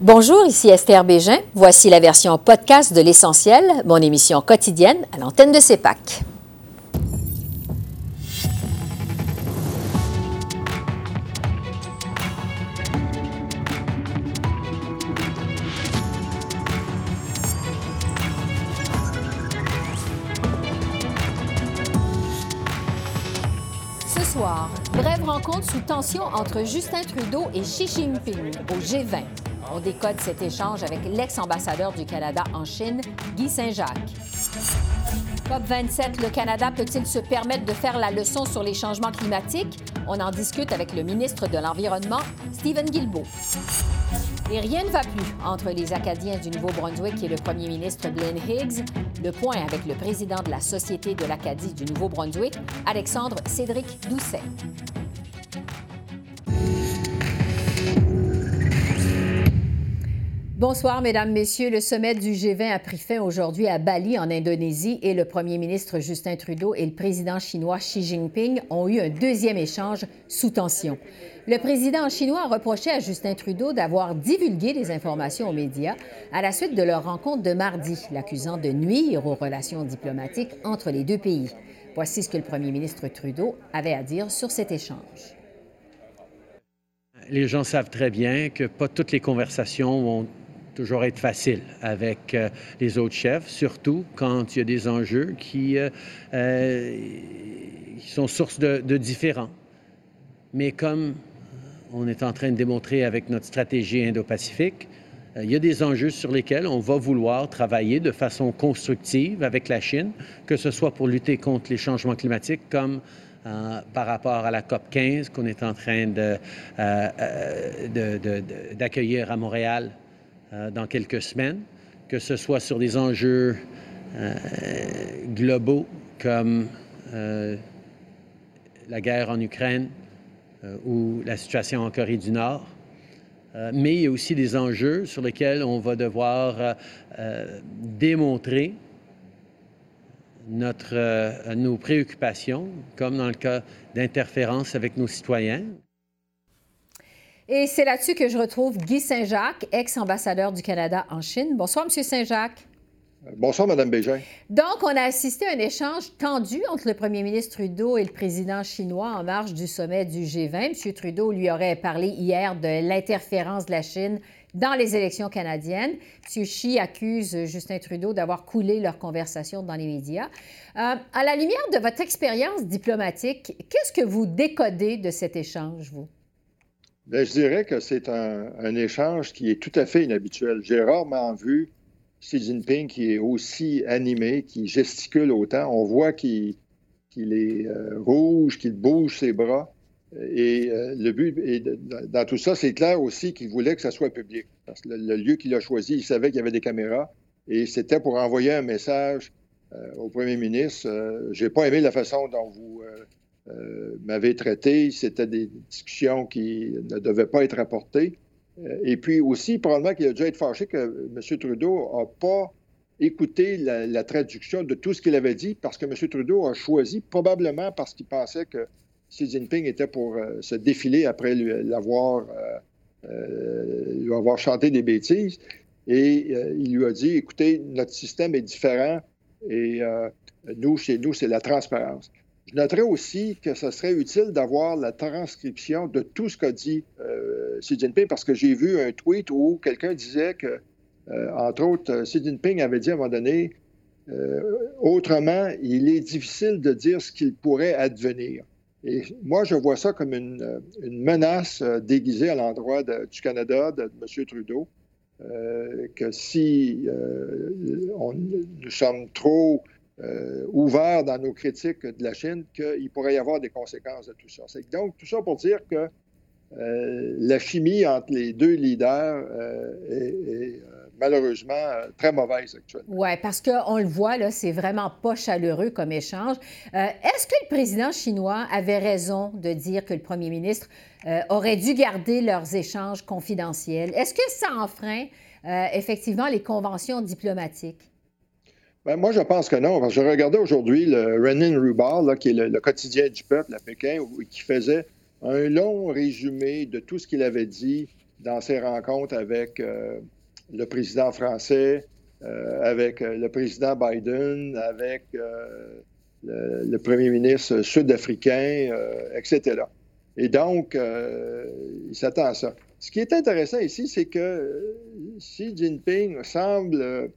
Bonjour, ici Esther Bégin. Voici la version podcast de L'Essentiel, mon émission quotidienne à l'antenne de CEPAC. Ce soir, brève rencontre sous tension entre Justin Trudeau et Xi Jinping au G20. On décode cet échange avec l'ex-ambassadeur du Canada en Chine, Guy Saint-Jacques. COP27, le Canada peut-il se permettre de faire la leçon sur les changements climatiques? On en discute avec le ministre de l'Environnement, Stephen Guilbeault. Et rien ne va plus entre les Acadiens du Nouveau-Brunswick et le premier ministre Glenn Higgs. Le point avec le président de la Société de l'Acadie du Nouveau-Brunswick, Alexandre Cédric Doucet. Bonsoir, Mesdames, Messieurs. Le sommet du G20 a pris fin aujourd'hui à Bali, en Indonésie, et le premier ministre Justin Trudeau et le président chinois Xi Jinping ont eu un deuxième échange sous tension. Le président chinois a reproché à Justin Trudeau d'avoir divulgué des informations aux médias à la suite de leur rencontre de mardi, l'accusant de nuire aux relations diplomatiques entre les deux pays. Voici ce que le premier ministre Trudeau avait à dire sur cet échange. Les gens savent très bien que pas toutes les conversations vont toujours être facile avec euh, les autres chefs, surtout quand il y a des enjeux qui, euh, euh, sont source de, de. Mais comme on est en train de démontrer avec notre stratégie Indo-Pacifique, il y a des enjeux sur lesquels on va vouloir travailler de façon constructive avec la Chine, que ce soit pour lutter contre les changements climatiques comme par rapport à la COP 15 qu'on est en train d'accueillir à Montréal dans quelques semaines, que ce soit sur des enjeux euh, globaux comme euh, la guerre en Ukraine ou la situation en Corée du Nord. mais il y a aussi des enjeux sur lesquels on va devoir démontrer notre, nos préoccupations, comme dans le cas d'interférences avec nos citoyens. Et c'est là-dessus que je retrouve Guy Saint-Jacques, ex-ambassadeur du Canada en Chine. Bonsoir, M. Saint-Jacques. Bonsoir, Mme Bégin. Donc, on a assisté à un échange tendu entre le premier ministre Trudeau et le président chinois en marge du sommet du G20. M. Trudeau lui aurait parlé hier de l'interférence de la Chine dans les élections canadiennes. M. Xi accuse Justin Trudeau d'avoir coulé leur conversation dans les médias. Euh, à la lumière de votre expérience diplomatique, qu'est-ce que vous décodez de cet échange, vous? Bien, je dirais que c'est un, échange qui est tout à fait inhabituel. J'ai rarement vu Xi Jinping qui est aussi animé, qui gesticule autant. On voit qu'il est euh, rouge, qu'il bouge ses bras. Et euh, le but, dans tout ça, c'est clair aussi qu'il voulait que ça soit public. Parce que le, lieu qu'il a choisi, il savait qu'il y avait des caméras et c'était pour envoyer un message euh, au premier ministre. J'ai pas aimé la façon dont vous m'avait traité. C'était des discussions qui ne devaient pas être apportées. Euh, et puis aussi, probablement qu'il a dû être fâché que M. Trudeau n'a pas écouté la, traduction de tout ce qu'il avait dit parce que M. Trudeau a choisi, probablement parce qu'il pensait que Xi Jinping était pour euh, se défiler après l'avoir euh, lui avoir chanté des bêtises. Et euh, il lui a dit, écoutez, notre système est différent et nous, chez nous, c'est la transparence. Je noterais aussi que ce serait utile d'avoir la transcription de tout ce qu'a dit euh, Xi Jinping, parce que j'ai vu un tweet où quelqu'un disait que, euh, entre autres, Xi Jinping avait dit à un moment donné, euh, autrement, il est difficile de dire ce qu'il pourrait advenir. Et moi, je vois ça comme une, menace déguisée à l'endroit du Canada, de, M. Trudeau, que si nous sommes trop euh, dans nos critiques de la Chine qu'il pourrait y avoir des conséquences de tout ça. Donc, tout ça pour dire que euh, la chimie entre les deux leaders euh, est, est malheureusement très mauvaise actuellement. Oui, parce qu'on le voit, là, c'est vraiment pas chaleureux comme échange. Est-ce que le président chinois avait raison de dire que le premier ministre aurait dû garder leurs échanges confidentiels? Est-ce que ça enfreint effectivement les conventions diplomatiques? Ben, moi, je pense que non. je regardais aujourd'hui le Renin Rubar, là, qui est le, le, quotidien du peuple à Pékin, qui faisait un long résumé de tout ce qu'il avait dit dans ses rencontres avec le président français, avec le président Biden, avec le, premier ministre sud-africain, etc. Et donc, il s'attend à ça. Ce qui est intéressant ici, c'est que Xi Jinping semble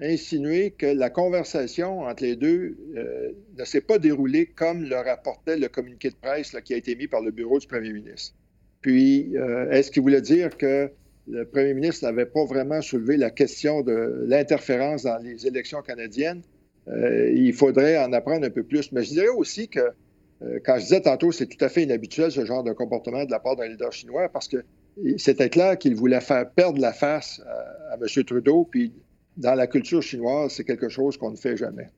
insinuer que la conversation entre les deux euh, ne s'est pas déroulée comme le rapportait le communiqué de presse qui a été mis par le bureau du premier ministre. Puis, euh, est-ce qu'il voulait dire que le premier ministre n'avait pas vraiment soulevé la question de l'interférence dans les élections canadiennes? Euh, il faudrait en apprendre un peu plus. Mais je dirais aussi que, quand je disais tantôt, c'est tout à fait inhabituel ce genre de comportement de la part d'un leader chinois parce que c'était clair qu'il voulait faire perdre la face à, à M. Trudeau, puis dans la culture chinoise, c'est quelque chose qu'on ne fait jamais.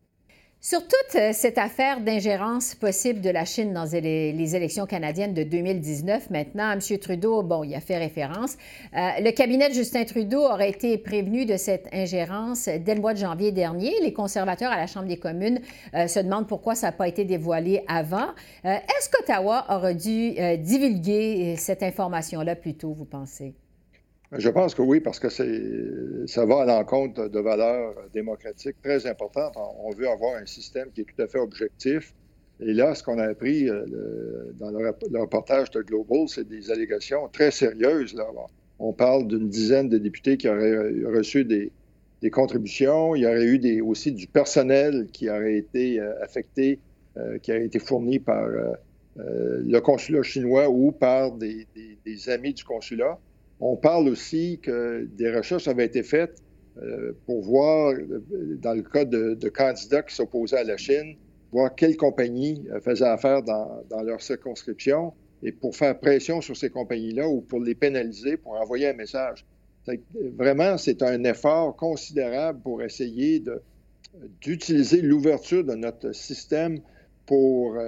Sur toute euh, cette affaire d'ingérence possible de la Chine dans les, élections canadiennes de 2019, maintenant, M. Trudeau, bon, il a fait référence. Euh, le cabinet de Justin Trudeau aurait été prévenu de cette ingérence dès le mois de janvier dernier. Les conservateurs à la Chambre des communes euh, se demandent pourquoi ça n'a pas été dévoilé avant. Est-ce qu'Ottawa aurait dû divulguer cette information-là plus tôt, vous pensez? Je pense que oui, parce que ça va à l'encontre de valeurs démocratiques très importantes. On veut avoir un système qui est tout à fait objectif. Et là, ce qu'on a appris euh, dans le, reportage de Global, c'est des allégations très sérieuses. Là. On parle d'une dizaine de députés qui auraient reçu des, contributions. Il y aurait eu des, aussi du personnel qui aurait été euh, affecté, euh, qui aurait été fourni par le consulat chinois ou par des amis du consulat. On parle aussi que des recherches avaient été faites euh, pour voir, dans le cas de, candidats qui s'opposaient à la Chine, voir quelles compagnies euh, faisaient affaire dans, leur circonscription et pour faire pression sur ces compagnies-là ou pour les pénaliser, pour envoyer un message. Vraiment, c'est un effort considérable pour essayer d'utiliser l'ouverture de notre système pour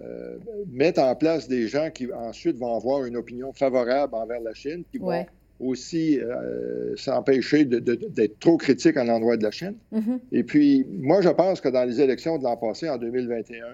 euh, mettre en place des gens qui ensuite vont avoir une opinion favorable envers la Chine, qui vont aussi euh, s'empêcher d'être trop critiques à l'endroit de la Chine. Mm-hmm. Et puis, moi, je pense que dans les élections de l'an passé, en 2021,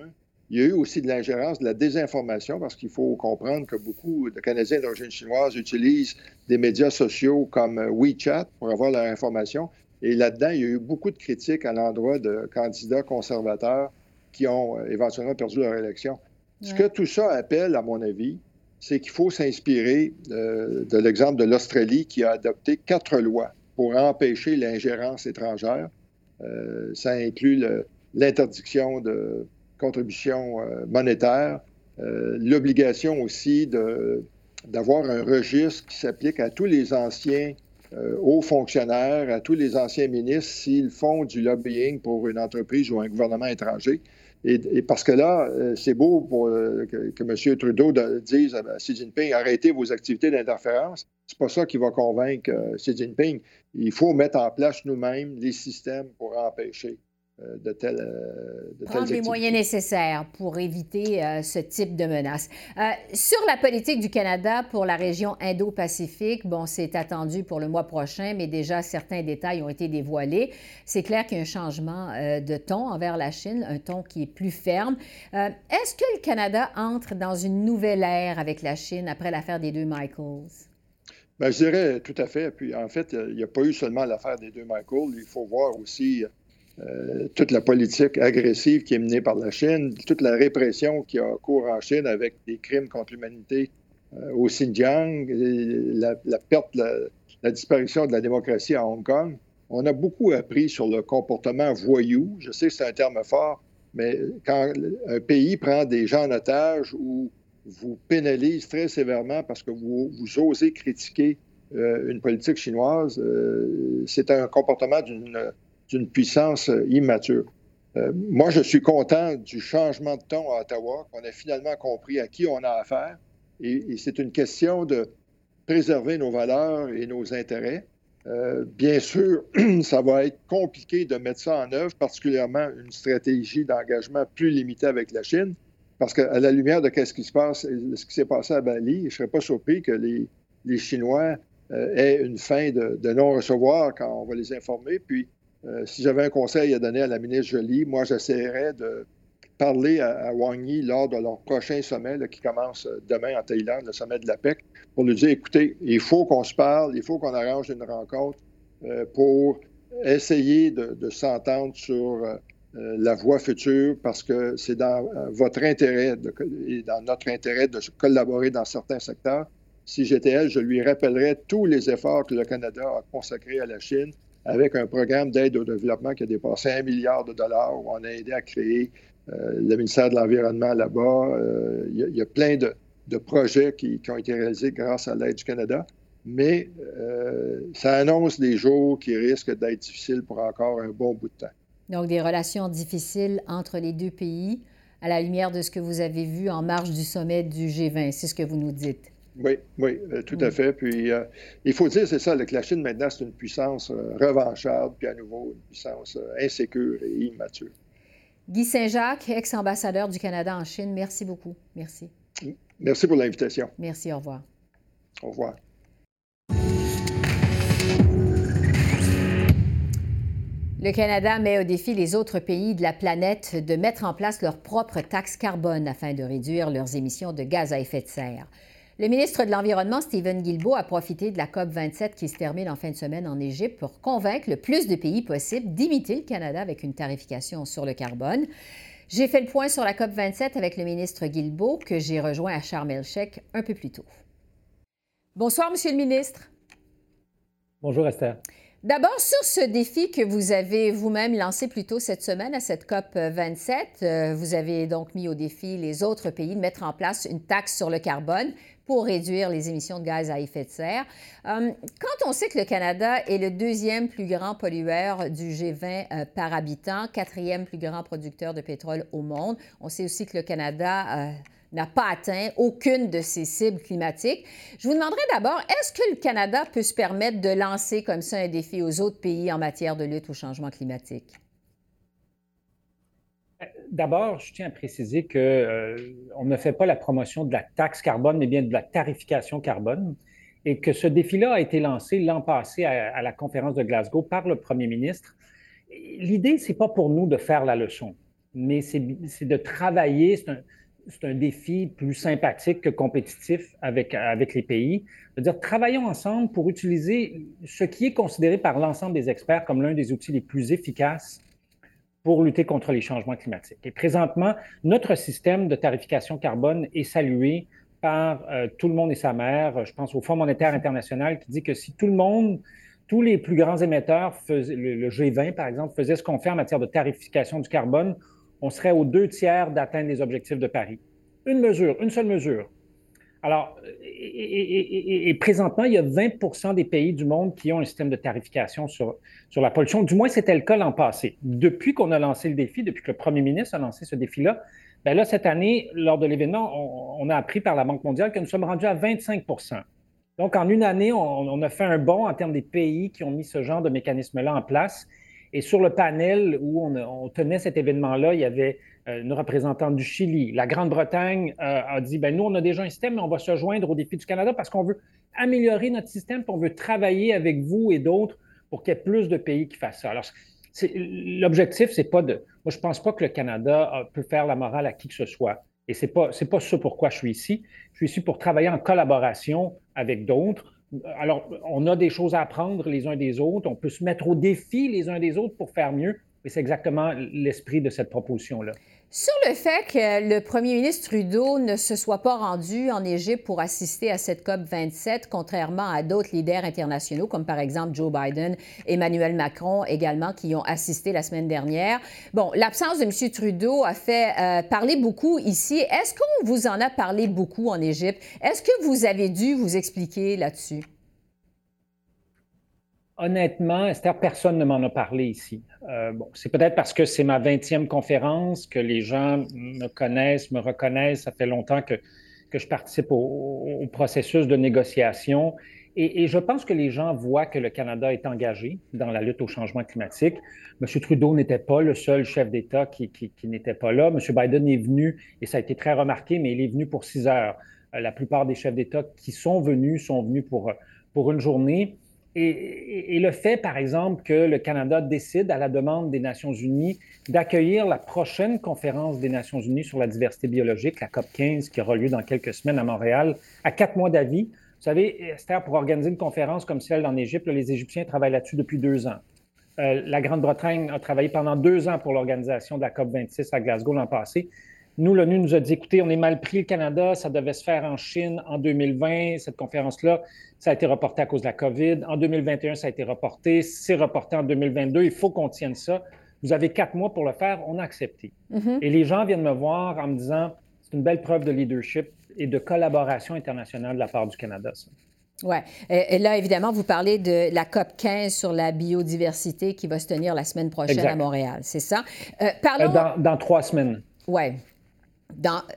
il y a eu aussi de l'ingérence, de la désinformation, parce qu'il faut comprendre que beaucoup de Canadiens d'origine chinoise utilisent des médias sociaux comme euh, WeChat pour avoir leur information. Et là-dedans, il y a eu beaucoup de critiques à l'endroit de candidats conservateurs qui ont euh, éventuellement perdu leur élection. Ce que tout ça appelle, à mon avis, c'est qu'il faut s'inspirer euh, de l'exemple de l'Australie qui a adopté quatre lois pour empêcher l'ingérence étrangère. Euh, ça inclut l'interdiction de contributions monétaires, l'obligation aussi d'avoir un registre qui s'applique à tous les anciens hauts fonctionnaires, à tous les anciens ministres s'ils font du lobbying pour une entreprise ou un gouvernement étranger. Et, parce que là, euh, c'est beau pour, euh, que, M. Trudeau dise à Xi Jinping arrêtez vos activités d'interférence. C'est pas ça qui va convaincre euh, Xi Jinping. Il faut mettre en place nous-mêmes les systèmes pour empêcher euh, de telles, euh, de Prendre les moyens nécessaires pour éviter euh, ce type de menace. sur la politique du Canada pour la région Indo-Pacifique, bon, c'est attendu pour le mois prochain, mais déjà certains détails ont été dévoilés. C'est clair qu'il y a un changement de ton envers la Chine, un ton qui est plus ferme. Est-ce que le Canada entre dans une nouvelle ère avec la Chine après l'affaire des deux Michaels? Bien, je dirais tout à fait. Puis en fait, il n'y a pas eu seulement l'affaire des deux Michaels. Il faut voir aussi euh, toute la politique agressive qui est menée par la Chine, toute la répression qui a cours en Chine avec des crimes contre l'humanité euh, au Xinjiang, la, perte, la, disparition de la démocratie à Hong Kong. On a beaucoup appris sur le comportement voyou. Je sais que c'est un terme fort, mais quand un pays prend des gens en otage ou vous pénalise très sévèrement parce que vous, osez critiquer euh, une politique chinoise, c'est un comportement d'une d'une puissance euh, immature. Euh, moi, je suis content du changement de ton à Ottawa, qu'on a finalement compris à qui on a affaire. Et, c'est une question de préserver nos valeurs et nos intérêts. Euh, bien sûr, ça va être compliqué de mettre ça en œuvre, particulièrement une stratégie d'engagement plus limitée avec la Chine, parce qu'à la lumière de ce qui se passe, ce qui s'est passé à Bali, je ne serais pas surpris que les, Chinois aient une fin de, de non-recevoir quand on va les informer. Puis, euh, si j'avais un conseil à donner à la ministre Jolie, moi, j'essaierais de parler à, Wang Yi lors de leur prochain sommet qui commence demain en Thaïlande, le sommet de la PEC, pour lui dire, écoutez, il faut qu'on se parle, il faut qu'on arrange une rencontre pour essayer de, s'entendre sur la voie future parce que c'est dans votre intérêt et dans notre intérêt de collaborer dans certains secteurs. Si j'étais elle, je lui rappellerais tous les efforts que le Canada a consacrés à la Chine avec un programme d'aide au développement qui a dépassé un milliard de dollars où on a aidé à créer euh, le ministère de l'Environnement là-bas. Euh, il y, a plein de, projets qui, ont été réalisés grâce à l'aide du Canada, mais euh, ça annonce des jours qui risquent d'être difficiles pour encore un bon bout de temps. Donc des relations difficiles entre les deux pays à la lumière de ce que vous avez vu en marge du sommet du G20, c'est ce que vous nous dites. Oui, oui, euh, tout à fait. Puis euh, il faut dire, c'est ça, que la Chine maintenant, c'est une puissance euh, revancharde, puis à nouveau une puissance insécure et immature. Guy Saint-Jacques, ex-ambassadeur du Canada en Chine, merci beaucoup. Merci. Merci pour l'invitation. Merci, au revoir. Au revoir. Le Canada met au défi les autres pays de la planète de mettre en place leur propre taxe carbone afin de réduire leurs émissions de gaz à effet de serre. Le ministre de l'Environnement, Stephen Guilbeault, a profité de la COP 27 qui se termine en fin de semaine en Égypte pour convaincre le plus de pays possible d'imiter le Canada avec une tarification sur le carbone. J'ai fait le point sur la COP 27 avec le ministre Guilbeault que j'ai rejoint à Sharm un peu plus tôt. Bonsoir, Monsieur le ministre. Bonjour, Esther. D'abord, sur ce défi que vous avez vous-même lancé plus tôt cette semaine à cette COP 27, euh, vous avez donc mis au défi les autres pays de mettre en place une taxe sur le carbone pour réduire les émissions de gaz à effet de serre. Euh, quand on sait que le Canada est le deuxième plus grand pollueur du G20 euh, par habitant, quatrième plus grand producteur de pétrole au monde, on sait aussi que le Canada... Euh, n'a pas atteint aucune de ses cibles climatiques. Je vous demanderai d'abord, est-ce que le Canada peut se permettre de lancer comme ça un défi aux autres pays en matière de lutte au changement climatique? D'abord, je tiens à préciser qu'on euh, ne fait pas la promotion de la taxe carbone, mais bien de la tarification carbone, et que ce défi-là a été lancé l'an passé à, la conférence de Glasgow par le premier ministre. L'idée, c'est pas pour nous de faire la leçon, mais c'est de travailler. Défi plus sympathique que compétitif avec, avec les pays. C'est-à-dire, travaillons ensemble pour utiliser ce qui est considéré par l'ensemble des experts comme l'un des outils les plus efficaces pour lutter contre les changements climatiques. Et présentement, notre système de tarification carbone est salué par euh, tout le monde et sa mère. Je pense au Fonds monétaire international qui dit que si tout le monde, tous les plus grands émetteurs, faisaient, le, G20 par exemple, faisaient ce qu'on fait en matière de tarification du carbone, on serait aux deux tiers d'atteindre les objectifs de Paris. Une mesure, une seule mesure, alors, et, présentement, il y a 20% des pays du monde qui ont un système de tarification sur, sur la pollution. Du moins, c'était le cas l'an passé. Depuis qu'on a lancé le défi, depuis que le premier ministre a lancé ce défi-là, bien là, cette année, lors de l'événement, on, a appris par la Banque mondiale que nous sommes rendus à 25 Donc, en une année, on, a fait un bond en termes des pays qui ont mis ce genre de mécanisme-là en place. Et sur le panel où on tenait cet événement-là, il y avait euh, une représentante du Chili. La Grande-Bretagne euh, a dit, ben nous, on a déjà un système, mais on va se joindre au défi du Canada parce qu'on veut améliorer notre système, puis on veut travailler avec vous et d'autres pour qu'il y ait plus de pays qui fassent ça. Alors, l'objectif, c'est pas de... Moi, je pense pas que le Canada euh, peut faire la morale à qui que ce soit. Et c'est pas, c'est pas ça pourquoi je suis ici. Je suis ici pour travailler en collaboration avec d'autres. Alors, on a des choses à apprendre les uns des autres. On peut se mettre au défi les uns des autres pour faire mieux. Et c'est exactement l'esprit de cette proposition-là. Sur le fait que le premier ministre Trudeau ne se soit pas rendu en Égypte pour assister à cette COP 27, contrairement à d'autres leaders internationaux, comme par exemple Joe Biden, Emmanuel Macron également, qui ont assisté la semaine dernière. Bon, l'absence de M. Trudeau a fait euh, parler beaucoup ici. Est-ce qu'on vous en a parlé beaucoup en Égypte? Est-ce que vous avez dû vous expliquer là-dessus? Honnêtement, Esther, personne ne m'en a parlé ici. Euh, bon, c'est peut-être parce que c'est ma 20e conférence que les gens me connaissent, me reconnaissent. Ça fait longtemps que, que je participe au, processus de négociation. Et, je pense que les gens voient que le Canada est engagé dans la lutte au changement climatique. M. Trudeau n'était pas le seul chef d'État qui, qui, n'était pas là. M. Biden est venu, et ça a été très remarqué, mais il est venu pour six heures. Euh, la plupart des chefs d'État qui sont venus sont venus pour, pour une journée. Et, le fait, par exemple, que le Canada décide, à la demande des Nations unies, d'accueillir la prochaine conférence des Nations unies sur la diversité biologique, la COP 15, qui aura lieu dans quelques semaines à Montréal, à quatre mois d'avis. Vous savez, Esther, pour organiser une conférence comme celle en Égypte, les Égyptiens travaillent là-dessus depuis deux ans. Euh, la Grande-Bretagne a travaillé pendant deux ans pour l'organisation de la COP 26 à Glasgow l'an passé. Nous, l'ONU nous a dit, écoutez, on est mal pris le Canada, ça devait se faire en Chine en 2020, cette conférence-là, ça a été reporté à cause de la COVID. En 2021, ça a été reporté, c'est reporté en 2022, il faut qu'on tienne ça. Vous avez quatre mois pour le faire, on a accepté. Mm-hmm. Et les gens viennent me voir en me disant, c'est une belle preuve de leadership et de collaboration internationale de la part du Canada. Oui. Et, là, évidemment, vous parlez de la COP 15 sur la biodiversité qui va se tenir la semaine prochaine à Montréal, c'est ça? Euh, parlons... Euh, dans, trois semaines. Oui.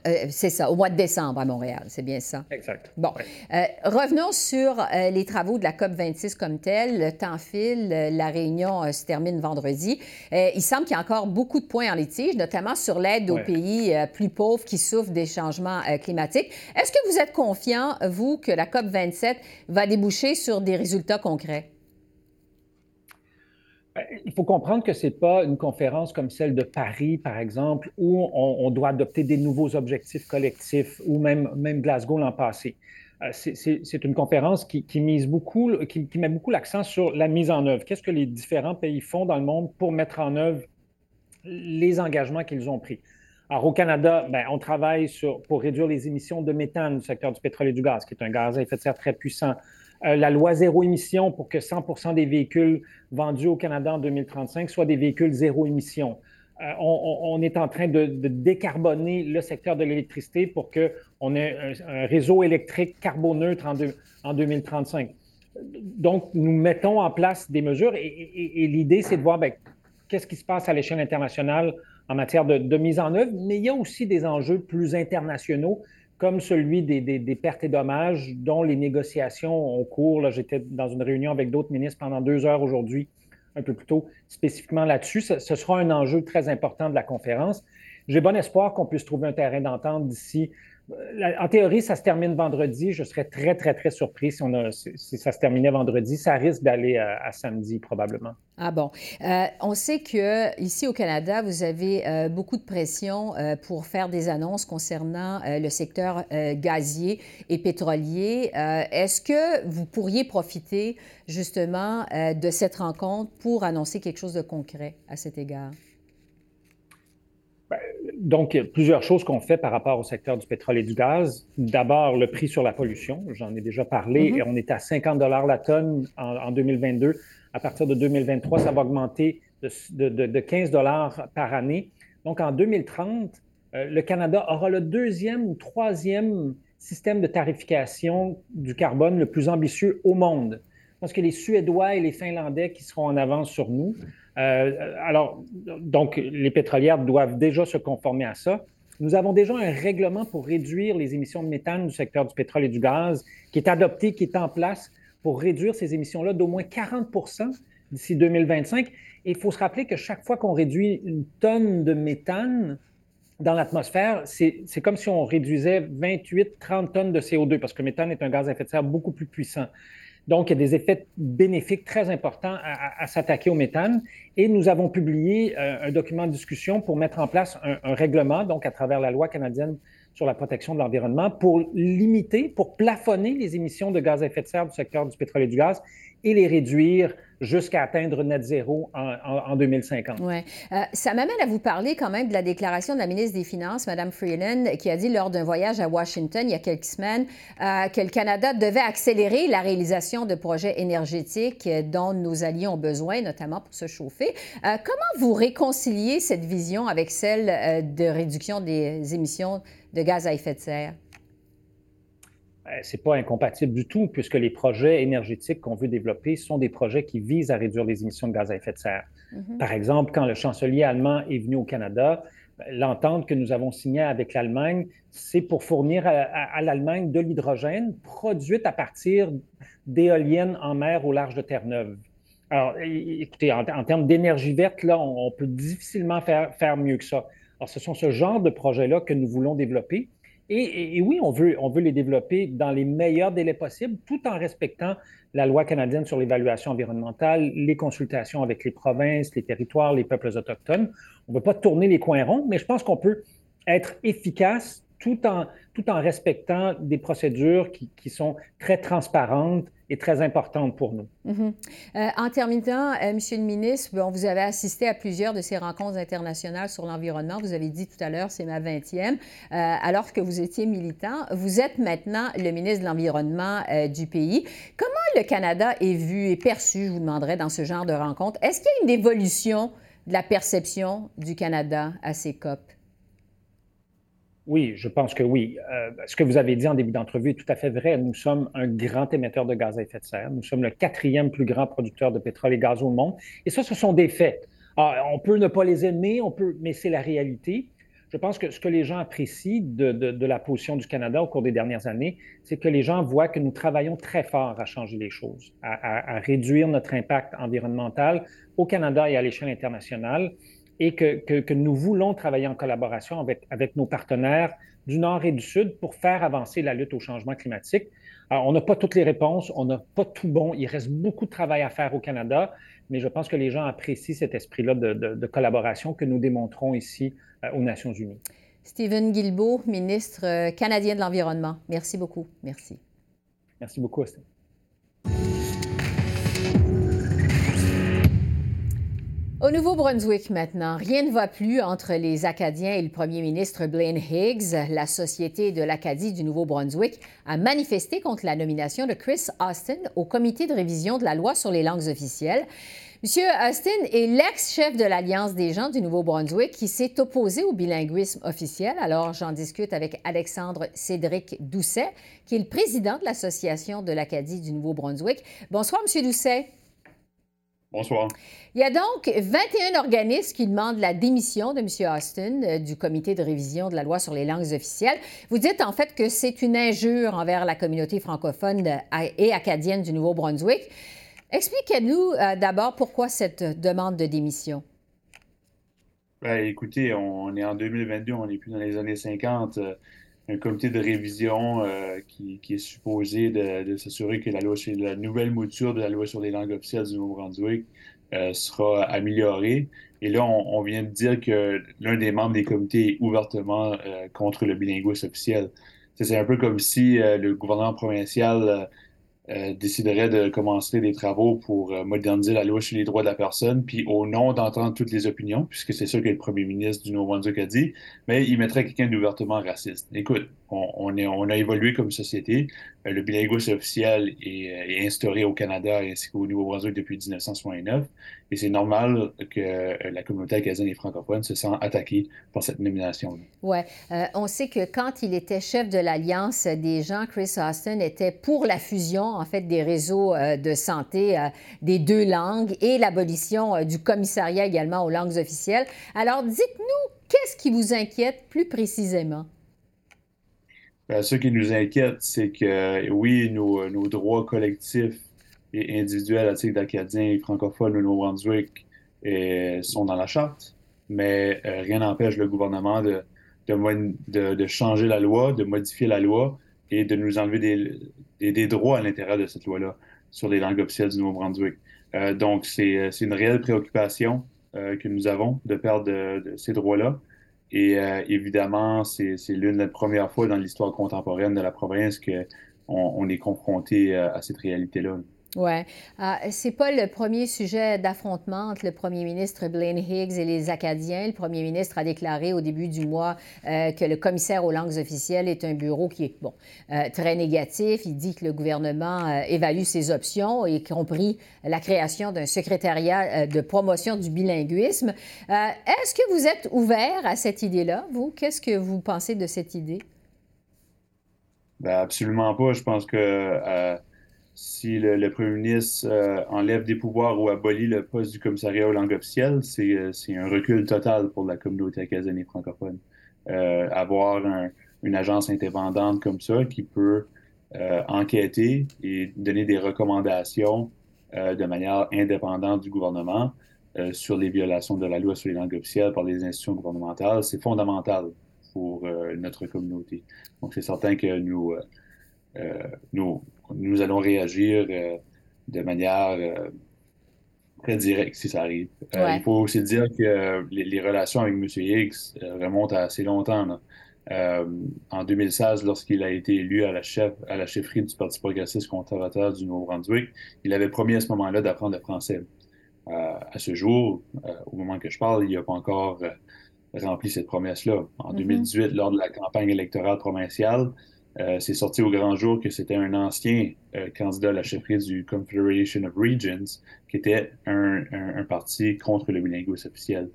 Euh, c'est ça, au mois de décembre à Montréal, c'est bien ça. Exact. Bon, euh, revenons sur euh, les travaux de la COP 26 comme tel. Le temps file, la réunion se termine vendredi. il semble qu'il y a encore beaucoup de points en litige, notamment sur l'aide aux pays plus pauvres qui souffrent des changements climatiques. Est-ce que vous êtes confiant, vous, que la COP 27 va déboucher sur des résultats concrets? Il faut comprendre que ce n'est pas une conférence comme celle de Paris, par exemple, où on, doit adopter des nouveaux objectifs collectifs, ou même, même Glasgow l'an passé. Euh, c'est une conférence qui, mise beaucoup, qui, met beaucoup l'accent sur la mise en œuvre. Qu'est-ce que les différents pays font dans le monde pour mettre en œuvre les engagements qu'ils ont pris? Alors, au Canada, ben, on travaille sur, pour réduire les émissions de méthane du secteur du pétrole et du gaz, qui est un gaz à effet de serre très puissant. Euh, la loi zéro émission pour que 100% des véhicules vendus au Canada en 2035 soient des véhicules zéro émission. Euh, on, est en train de, décarboner le secteur de l'électricité pour qu'on ait un, réseau électrique carboneutre en, en 2035. Donc, nous mettons en place des mesures et, l'idée, c'est de voir ben, qu'est-ce qui se passe à l'échelle internationale en matière de, de, mise en œuvre, mais il y a aussi des enjeux plus internationaux comme celui des, pertes et dommages dont les négociations ont cours. J'étais dans une réunion avec d'autres ministres pendant deux heures aujourd'hui, un peu plus tôt, spécifiquement là-dessus. Ce, ce, sera un enjeu très important de la conférence. J'ai bon espoir qu'on puisse trouver un terrain d'entente d'ici en théorie, ça se termine vendredi. Je serais très, très, très surpris si, ça se terminait vendredi. Ça risque d'aller à, samedi, probablement. Ah bon. Euh, on sait que ici au Canada, vous avez euh, beaucoup de pression euh, pour faire des annonces concernant le secteur gazier et pétrolier. Est-ce que vous pourriez profiter justement de cette rencontre pour annoncer quelque chose de concret à cet égard? Donc, il y a plusieurs choses qu'on fait par rapport au secteur du pétrole et du gaz. D'abord, le prix sur la pollution, j'en ai déjà parlé, mm-hmm. et on est à 50 la tonne en, 2022. À partir de 2023, ça va augmenter de, 15 par année. Donc, en 2030, euh, le Canada aura le deuxième ou troisième système de tarification du carbone le plus ambitieux au monde. Parce que les Suédois et les Finlandais qui seront en avance sur nous. Euh, alors, donc, les pétrolières doivent déjà se conformer à ça. Nous avons déjà un règlement pour réduire les émissions de méthane du secteur du pétrole et du gaz qui est adopté, qui est en place pour réduire ces émissions-là d'au moins 40% d'ici 2025. Et il faut se rappeler que chaque fois qu'on réduit une tonne de méthane dans l'atmosphère, c'est comme si on réduisait 28-30 tonnes de CO2 parce que le méthane est un gaz à effet de serre beaucoup plus puissant. Donc, il y a des effets bénéfiques très importants à, s'attaquer au méthane. Et nous avons publié euh, un document de discussion pour mettre en place un, un, règlement, donc à travers la loi canadienne sur la protection de l'environnement, pour limiter, pour plafonner les émissions de gaz à effet de serre du secteur du pétrole et du gaz et les réduire jusqu'à atteindre net zéro en, 2050. Oui. Euh, ça m'amène à vous parler quand même de la déclaration de la ministre des Finances, Mme Freeland, qui a dit lors d'un voyage à Washington il y a quelques semaines euh, que le Canada devait accélérer la réalisation de projets énergétiques dont nos alliés ont besoin, notamment pour se chauffer. Euh, comment vous réconciliez cette vision avec celle de réduction des émissions de gaz à effet de serre? Euh, ce n'est pas incompatible du tout, puisque les projets énergétiques qu'on veut développer sont des projets qui visent à réduire les émissions de gaz à effet de serre. Mm-hmm. Par exemple, quand le chancelier allemand est venu au Canada, ben, l'entente que nous avons signée avec l'Allemagne, c'est pour fournir à, l'Allemagne de l'hydrogène produite à partir d'éoliennes en mer au large de Terre-Neuve. Alors, écoutez, en, termes d'énergie verte, là, on, on, peut difficilement faire, faire mieux que ça. Alors, ce sont ce genre de projets-là que nous voulons développer Et, oui, on veut, les développer dans les meilleurs délais possibles, tout en respectant la loi canadienne sur l'évaluation environnementale, les consultations avec les provinces, les territoires, les peuples autochtones. On ne veut pas tourner les coins ronds, mais je pense qu'on peut être efficace tout en, respectant des procédures qui sont très transparentes est très importante pour nous. Mhm. Euh, en terminant, euh, Monsieur le ministre, vous avez assisté à plusieurs de ces rencontres internationales sur l'environnement. Vous avez dit tout à l'heure, c'est ma 20e. Euh, alors que vous étiez militant, vous êtes maintenant le ministre de l'Environnement du pays. Comment le Canada est vu et perçu, je vous demanderais, dans ce genre de rencontres? Est-ce qu'il y a une évolution de la perception du Canada à ces COP? Oui, je pense que oui. Euh, ce que vous avez dit en début d'entrevue est tout à fait vrai. Nous sommes un grand émetteur de gaz à effet de serre. Nous sommes le quatrième plus grand producteur de pétrole et gaz au monde. Et ça, ce sont des faits. Ah, on peut ne pas les aimer, on peut, mais c'est la réalité. Je pense que ce que les gens apprécient de, la position du Canada au cours des dernières années, c'est que les gens voient que nous travaillons très fort à changer les choses, à, à réduire notre impact environnemental au Canada et à l'échelle internationale et que, nous voulons travailler en collaboration avec, avec nos partenaires du Nord et du Sud pour faire avancer la lutte au changement climatique. Alors, on n'a pas toutes les réponses, on n'a pas tout bon, il reste beaucoup de travail à faire au Canada, mais je pense que les gens apprécient cet esprit-là de, collaboration que nous démontrons ici euh, aux Nations Unies. Stephen Guilbeault, ministre euh, canadien de l'Environnement. Merci beaucoup. Merci. Merci beaucoup, Austin. Au Nouveau-Brunswick maintenant, rien ne va plus entre les Acadiens et le premier ministre Blaine Higgs. La Société de l'Acadie du Nouveau-Brunswick a manifesté contre la nomination de Chris Austin au comité de révision de la loi sur les langues officielles. Monsieur Austin est l'ex-chef de l'Alliance des gens du Nouveau-Brunswick qui s'est opposé au bilinguisme officiel. Alors, j'en discute avec Alexandre Cédric Doucet, qui est le président de l'Association de l'Acadie du Nouveau-Brunswick. Bonsoir, Monsieur Doucet. Bonsoir. Il y a donc 21 organismes qui demandent la démission de M. Austin euh, du comité de révision de la loi sur les langues officielles. Vous dites en fait que c'est une injure envers la communauté francophone euh, et acadienne du Nouveau-Brunswick. Expliquez-nous euh, d'abord pourquoi cette demande de démission? Ben, écoutez, on est en 2022, on n'est plus dans les années 50 un comité de révision euh, qui, est supposé de, s'assurer que la loi sur la nouvelle mouture de la loi sur les langues officielles du Nouveau-Brunswick euh, sera améliorée. Et là, on, vient de dire que l'un des membres des comités est ouvertement euh, contre le bilinguisme officiel. C'est un peu comme si le gouvernement provincial euh, déciderait de commencer des travaux pour euh, moderniser la loi sur les droits de la personne, puis au nom d'entendre toutes les opinions, puisque c'est ça que le premier ministre du Nouveau-Brunswick a dit, mais il mettrait quelqu'un d'ouvertement raciste. Écoute, on, a évolué comme société. Euh, le bilinguisme officiel est, instauré au Canada ainsi qu'au Nouveau-Brunswick depuis 1969, et c'est normal que la communauté acadienne et francophone se sent attaquée par cette nomination. Oui. on sait que quand il était chef de l'Alliance des gens, Chris Austin était pour la fusion en fait des réseaux euh, de santé euh, des deux langues et l'abolition euh, du commissariat également aux langues officielles. Alors, dites-nous, qu'est-ce qui vous inquiète plus précisément? Ben, ce qui nous inquiète, c'est que oui, nos, droits collectifs et individuels à titre d'Acadiens et francophones au Nouveau-Brunswick sont dans la charte, mais rien n'empêche le gouvernement de, de, de, changer la loi, de modifier la loi et de nous enlever des, droits à l'intérieur de cette loi-là sur les langues officielles du Nouveau-Brunswick. Euh, donc, c'est une réelle préoccupation euh, que nous avons de perdre ces droits-là. Et euh, évidemment, c'est l'une des premières fois dans l'histoire contemporaine de la province qu'on on est confronté à cette réalité-là. Oui. Euh, c'est pas le premier sujet d'affrontement entre le premier ministre Blaine Higgs et les Acadiens. Le premier ministre a déclaré au début du mois euh, que le commissaire aux langues officielles est un bureau qui est bon, euh, très négatif. Il dit que le gouvernement euh, évalue ses options, y compris la création d'un secrétariat de promotion du bilinguisme. Est-ce que vous êtes ouvert à cette idée-là, vous? Qu'est-ce que vous pensez de cette idée? Ben absolument pas. Je pense que si le, premier ministre euh, enlève des pouvoirs ou abolit le poste du commissariat aux langues officielles, c'est euh, un recul total pour la communauté acadienne et francophone. Euh, avoir une agence indépendante comme ça qui peut enquêter et donner des recommandations de manière indépendante du gouvernement sur les violations de la loi sur les langues officielles par les institutions gouvernementales, c'est fondamental. Pour notre communauté. Donc, c'est certain que nous, nous allons réagir de manière très directe si ça arrive. il faut aussi dire que les, relations avec M. Higgs remontent à assez longtemps. Euh, en 2016, lorsqu'il a été élu à la, chef, à la chefferie du Parti progressiste conservateur du Nouveau-Brunswick, il avait promis à ce moment-là d'apprendre le français. Euh, à ce jour, euh, au moment que je parle, il n'a pas encore rempli cette promesse-là. En 2018, mm-hmm. lors de la campagne électorale provinciale, c'est sorti au grand jour que c'était un ancien candidat à la chefferie du Confederation of Regions, qui était un, parti contre le bilinguisme officiel.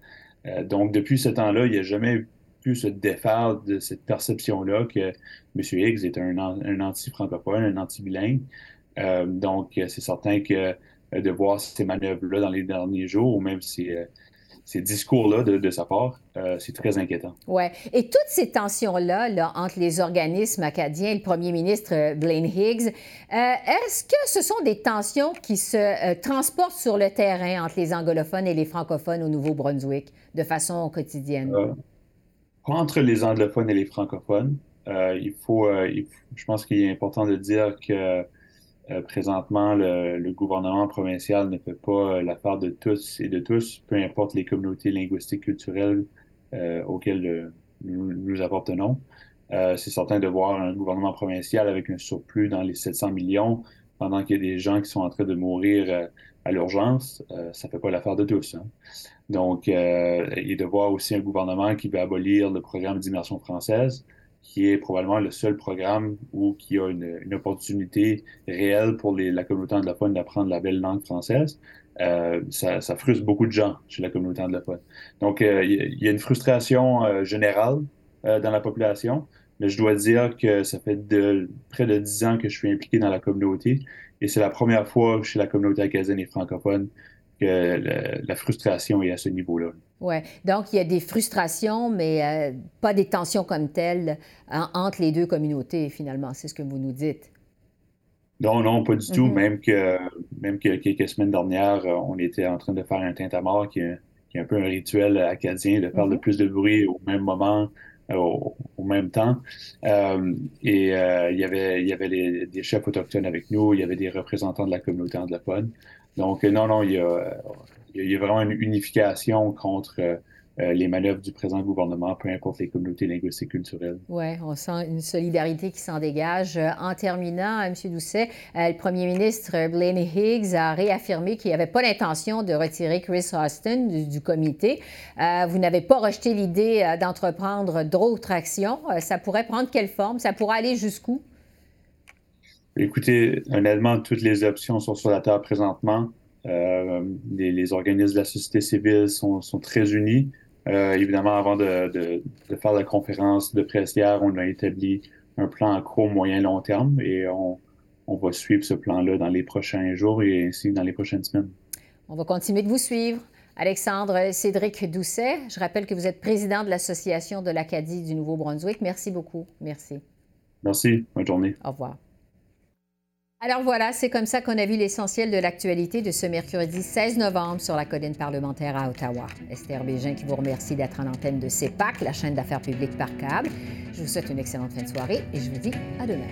donc, depuis ce temps-là, il n'y a jamais pu se défaire de cette perception-là que M. Higgs est un, un anti-francophone, un anti-bilingue. Euh, donc, c'est certain que euh, de voir ces manœuvres-là dans les derniers jours, ou même euh, ces discours-là de, sa part, c'est très inquiétant. Oui. Et toutes ces tensions-là là, entre les organismes acadiens et le premier ministre Blaine Higgs, est-ce que ce sont des tensions qui se transportent sur le terrain entre les anglophones et les francophones au Nouveau-Brunswick de façon quotidienne? entre les anglophones et les francophones. Euh, il, faut, euh, je pense qu'il est important de dire que euh, présentement, le, gouvernement provincial ne fait pas l'affaire de tous et de tous, peu importe les communautés linguistiques culturelles auxquelles nous, nous, appartenons. C'est certain de voir un gouvernement provincial avec un surplus dans les 700 millions pendant qu'il y a des gens qui sont en train de mourir à l'urgence, ça ne fait pas l'affaire de tous. Hein. Donc, euh, et de voir aussi un gouvernement qui veut abolir le programme d'immersion française, qui est probablement le seul programme où qui a une, une opportunité réelle pour les, la communauté anglophone d'apprendre la belle langue française. Euh, ça, ça, frustre beaucoup de gens chez la communauté anglophone. Donc, euh, il y, a une frustration euh, générale euh, dans la population, mais je dois dire que ça fait de, près de dix ans que je suis impliqué dans la communauté et c'est la première fois chez la communauté acadienne et francophone que la frustration est à ce niveau-là. Oui, donc il y a des frustrations, mais euh, pas des tensions comme telles entre les deux communautés, finalement, c'est ce que vous nous dites. Non, non, pas du tout. Mm-hmm. Même que même que quelques semaines dernières, on était en train de faire un tintamarre qui est, qui est un peu un rituel acadien, de faire le mm-hmm. plus de bruit au même moment, euh, au, même temps. Euh, et il y avait, il y avait des chefs autochtones avec nous, il y avait des représentants de la communauté anglophone. Donc, non, non, il y a, vraiment une unification contre euh, les manœuvres du présent gouvernement, peu importe les communautés linguistiques culturelles. Oui, on sent une solidarité qui s'en dégage. En terminant, M. Doucet, euh, le premier ministre Blaine Higgs a réaffirmé qu'il n'avait pas l'intention de retirer Chris Austin du, comité. Euh, vous n'avez pas rejeté l'idée d'entreprendre d'autres actions. ça pourrait prendre quelle forme? Ça pourrait aller jusqu'où? Écoutez, honnêtement, toutes les options sont sur la table présentement. Euh, les, organismes de la société civile sont, très unis. Euh, évidemment, avant de, faire la conférence de presse hier, on a établi un plan à court, moyen, long terme et on, on va suivre ce plan-là dans les prochains jours et ainsi dans les prochaines semaines. On va continuer de vous suivre. Alexandre Cédric Doucet, je rappelle que vous êtes président de l'Association de l'Acadie du Nouveau-Brunswick. Merci beaucoup. Merci. Merci. Bonne journée. Au revoir. Alors voilà, c'est comme ça qu'on a vu l'essentiel de l'actualité de ce mercredi 16 novembre sur la colline parlementaire à Ottawa. Esther Bégin qui vous remercie d'être en antenne de CEPAC, la chaîne d'affaires publiques par câble. Je vous souhaite une excellente fin de soirée et je vous dis à demain.